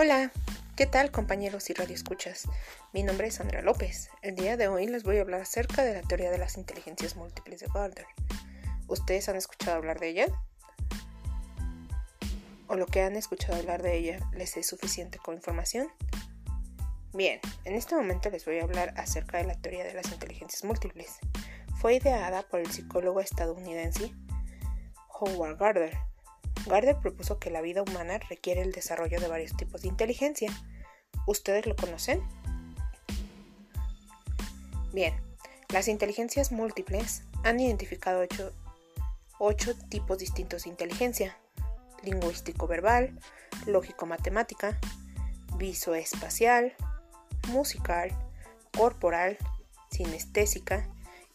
Hola, ¿qué tal compañeros y radioescuchas? Mi nombre es Sandra López. El día de hoy les voy a hablar acerca de la teoría de las inteligencias múltiples de Gardner. ¿Ustedes han escuchado hablar de ella? ¿O lo que han escuchado hablar de ella les es suficiente con información? Bien, en este momento les voy a hablar acerca de la teoría de las inteligencias múltiples. Fue ideada por el psicólogo estadounidense Howard Gardner Gardner propuso que la vida humana requiere el desarrollo de varios tipos de inteligencia. ¿Ustedes lo conocen? Bien, las inteligencias múltiples han identificado ocho, tipos distintos de inteligencia. Lingüístico-verbal, lógico-matemática, visoespacial, musical, corporal, sinestésica,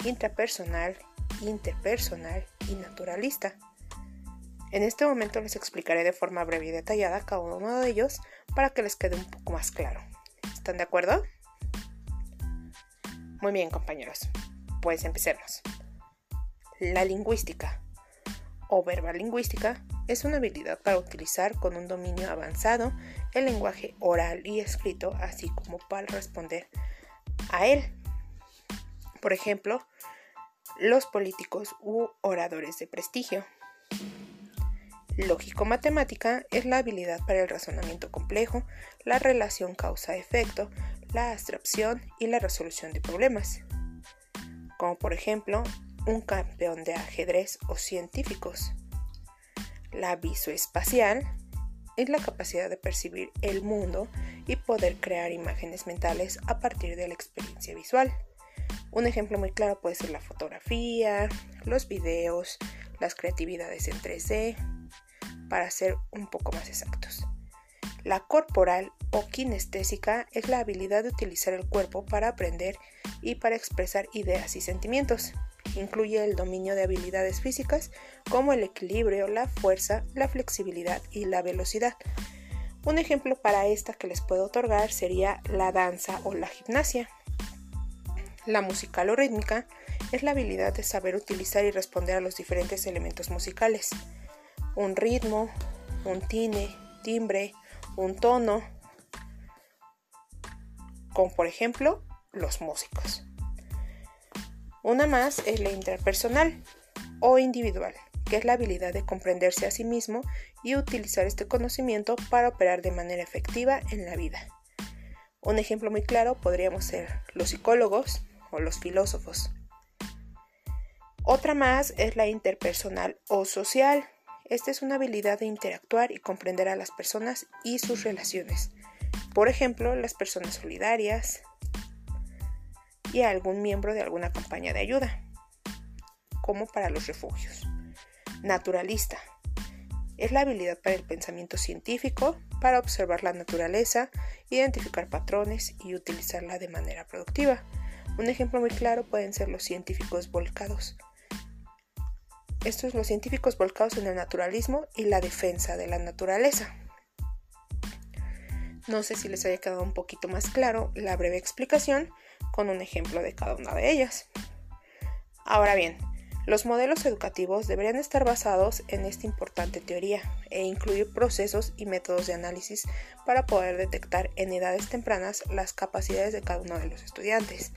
intrapersonal, interpersonal y naturalista. En este momento les explicaré de forma breve y detallada cada uno de ellos para que les quede un poco más claro. ¿Están de acuerdo? Muy bien, compañeros. Pues empecemos. La lingüística o verbal lingüística es una habilidad para utilizar con un dominio avanzado el lenguaje oral y escrito, así como para responder a él. Por ejemplo, los políticos u oradores de prestigio. Lógico-matemática es la habilidad para el razonamiento complejo, la relación causa-efecto, la abstracción y la resolución de problemas, como por ejemplo un campeón de ajedrez o científicos. La visoespacial es la capacidad de percibir el mundo y poder crear imágenes mentales a partir de la experiencia visual. Un ejemplo muy claro puede ser la fotografía, los videos, las creatividades en 3D, para ser un poco más exactos. La corporal o kinestésica es la habilidad de utilizar el cuerpo para aprender y para expresar ideas y sentimientos. Incluye el dominio de habilidades físicas como el equilibrio, la fuerza, la flexibilidad y la velocidad. Un ejemplo para esta que les puedo otorgar sería la danza o la gimnasia. La musical o rítmica es la habilidad de saber utilizar y responder a los diferentes elementos musicales un ritmo, un tine, timbre, un tono, como por ejemplo los músicos. Una más es la interpersonal o individual, que es la habilidad de comprenderse a sí mismo y utilizar este conocimiento para operar de manera efectiva en la vida. Un ejemplo muy claro podríamos ser los psicólogos o los filósofos. Otra más es la interpersonal o social, esta es una habilidad de interactuar y comprender a las personas y sus relaciones. Por ejemplo, las personas solidarias y a algún miembro de alguna campaña de ayuda, como para los refugios. Naturalista. Es la habilidad para el pensamiento científico, para observar la naturaleza, identificar patrones y utilizarla de manera productiva. Un ejemplo muy claro pueden ser los científicos volcados estos los científicos volcados en el naturalismo y la defensa de la naturaleza. No sé si les haya quedado un poquito más claro la breve explicación con un ejemplo de cada una de ellas. Ahora bien, los modelos educativos deberían estar basados en esta importante teoría e incluir procesos y métodos de análisis para poder detectar en edades tempranas las capacidades de cada uno de los estudiantes,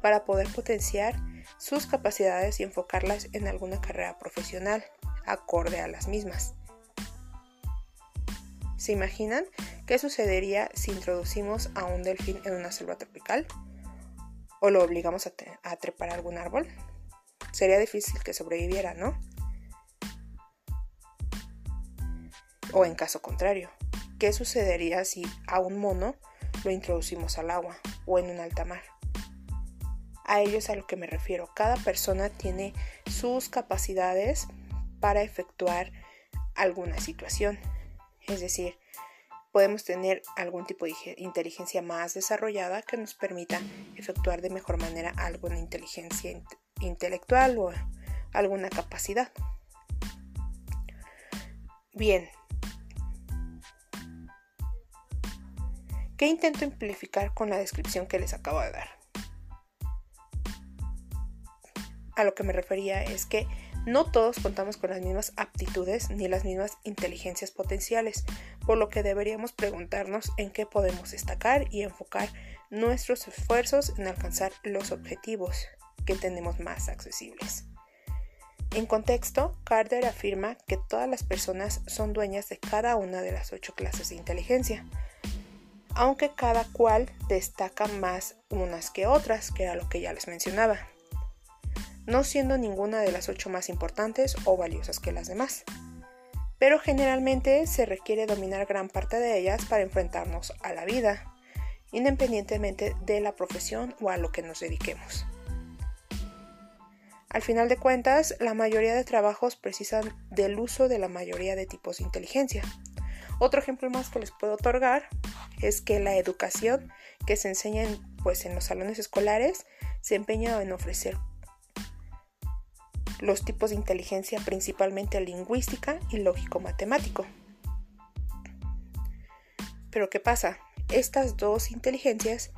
para poder potenciar sus capacidades y enfocarlas en alguna carrera profesional acorde a las mismas. ¿Se imaginan qué sucedería si introducimos a un delfín en una selva tropical? ¿O lo obligamos a, trepar a algún árbol? Sería difícil que sobreviviera, ¿no? O en caso contrario, ¿qué sucedería si a un mono lo introducimos al agua o en un alta mar? A ellos a lo que me refiero. Cada persona tiene sus capacidades para efectuar alguna situación. Es decir, podemos tener algún tipo de inteligencia más desarrollada que nos permita efectuar de mejor manera alguna inteligencia intelectual o alguna capacidad. Bien. ¿Qué intento amplificar con la descripción que les acabo de dar? A lo que me refería es que No todos contamos con las mismas aptitudes ni las mismas inteligencias potenciales, por lo que deberíamos preguntarnos en qué podemos destacar y enfocar nuestros esfuerzos en alcanzar los objetivos que tenemos más accesibles. En contexto, Carter afirma que todas las personas son dueñas de cada una de las ocho clases de inteligencia, aunque cada cual destaca más unas que otras, que era lo que ya les mencionaba, no siendo ninguna de las ocho más importantes o valiosas que las demás. Pero generalmente se requiere dominar gran parte de ellas para enfrentarnos a la vida, independientemente de la profesión o a lo que nos dediquemos. Al final de cuentas, la mayoría de trabajos precisan del uso de la mayoría de tipos de inteligencia. Otro ejemplo más que les puedo otorgar es que la educación que se enseña en, pues, en los salones escolares se empeña en ofrecer los tipos de inteligencia principalmente lingüística y lógico-matemático. Pero ¿qué pasa? Estas dos inteligencias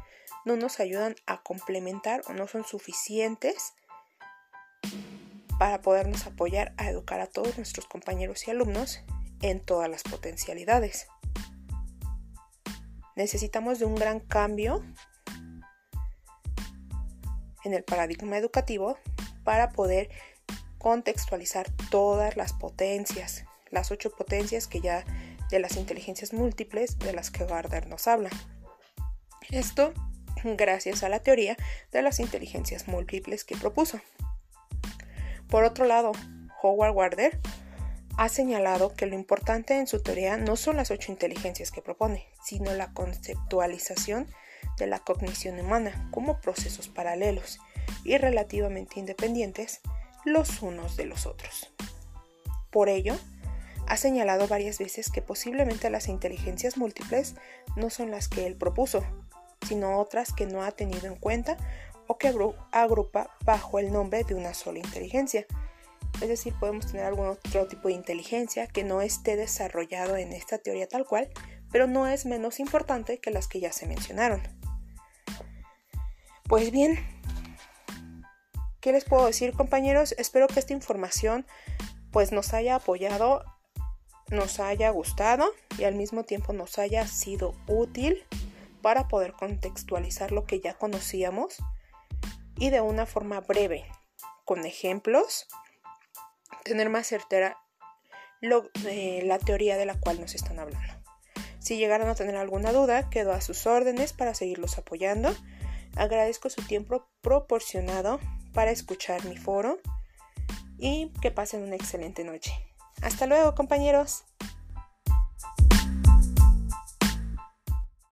no nos ayudan a complementar o no son suficientes para podernos apoyar a educar a todos nuestros compañeros y alumnos en todas las potencialidades. Necesitamos de un gran cambio en el paradigma educativo para poder contextualizar todas las potencias, las ocho potencias que ya de las inteligencias múltiples de las que Gardner nos habla. Esto gracias a la teoría de las inteligencias múltiples que propuso. Por otro lado, Howard Gardner ha señalado que lo importante en su teoría no son las ocho inteligencias que propone, sino la conceptualización de la cognición humana como procesos paralelos y relativamente independientes los unos de los otros. Por ello, ha señalado varias veces que posiblemente las inteligencias múltiples no son las que él propuso, sino otras que no ha tenido en cuenta o que agrupa bajo el nombre de una sola inteligencia. Es decir, podemos tener algún otro tipo de inteligencia que no esté desarrollado en esta teoría tal cual, pero no es menos importante que las que ya se mencionaron. Pues bien, ¿qué les puedo decir compañeros? Espero que esta información pues nos haya apoyado, nos haya gustado y al mismo tiempo nos haya sido útil para poder contextualizar lo que ya conocíamos y de una forma breve, con ejemplos, tener más certera eh, la teoría de la cual nos están hablando. Si llegaran a tener alguna duda, quedo a sus órdenes para seguirlos apoyando. Agradezco su tiempo proporcionado para escuchar mi foro y que pasen una excelente noche. Hasta luego compañeros.